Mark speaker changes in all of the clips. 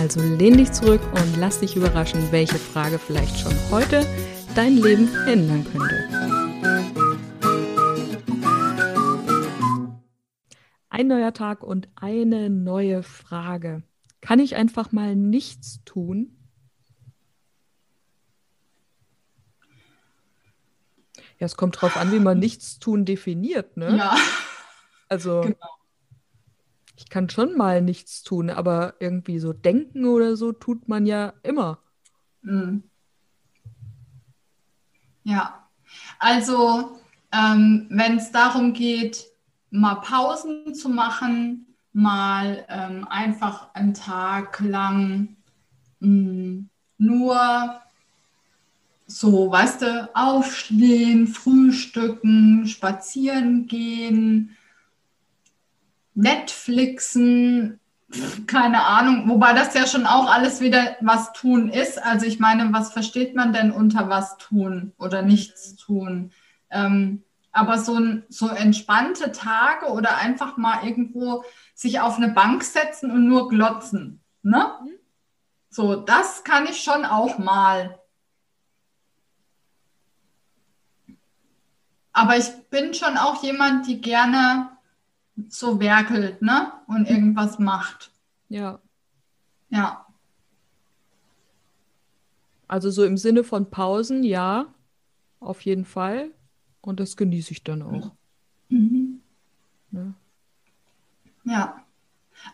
Speaker 1: also lehn dich zurück und lass dich überraschen, welche Frage vielleicht schon heute dein Leben ändern könnte. Ein neuer Tag und eine neue Frage. Kann ich einfach mal nichts tun? Ja, es kommt drauf an, wie man nichts tun definiert, ne?
Speaker 2: Ja.
Speaker 1: Also genau ich kann schon mal nichts tun, aber irgendwie so denken oder so tut man ja immer.
Speaker 2: Mhm. Ja, also ähm, wenn es darum geht, mal Pausen zu machen, mal ähm, einfach einen Tag lang mh, mm, nur so, weißt du, aufstehen, frühstücken, spazieren gehen, Netflixen, keine Ahnung, wobei das ja schon auch alles wieder was tun ist. Also ich meine, was versteht man denn unter was tun oder nichts tun? Ähm, aber so, so entspannte Tage oder einfach mal irgendwo sich auf eine Bank setzen und nur glotzen. Ne? So, das kann ich schon auch mal. Aber ich bin schon auch jemand, die gerne so werkelt, ne? Und irgendwas macht.
Speaker 1: Ja.
Speaker 2: Ja.
Speaker 1: Also so im Sinne von Pausen, ja, auf jeden Fall. Und das genieße ich dann auch.
Speaker 2: Mhm. Ja. ja.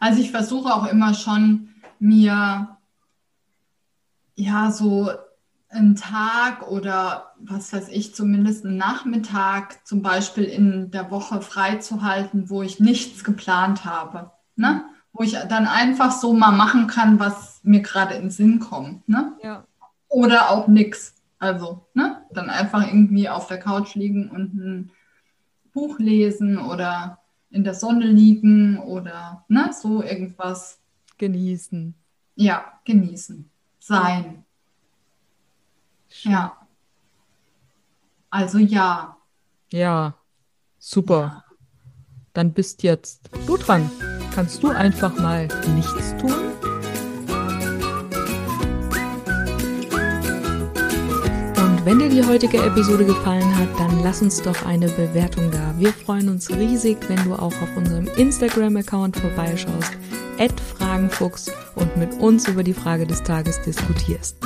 Speaker 2: Also ich versuche auch immer schon, mir ja so einen Tag oder was weiß ich, zumindest einen Nachmittag zum Beispiel in der Woche freizuhalten, wo ich nichts geplant habe. Ne? Wo ich dann einfach so mal machen kann, was mir gerade in den Sinn kommt. Ne?
Speaker 1: Ja.
Speaker 2: Oder auch nichts. Also, ne? Dann einfach irgendwie auf der Couch liegen und ein Buch lesen oder in der Sonne liegen oder ne, so irgendwas.
Speaker 1: Genießen.
Speaker 2: Ja, genießen. Sein. Ja. Also ja.
Speaker 1: Ja, super. Ja. Dann bist jetzt du dran. Kannst du einfach mal nichts tun? Und wenn dir die heutige Episode gefallen hat, dann lass uns doch eine Bewertung da. Wir freuen uns riesig, wenn du auch auf unserem Instagram-Account vorbeischaust, Fragenfuchs und mit uns über die Frage des Tages diskutierst.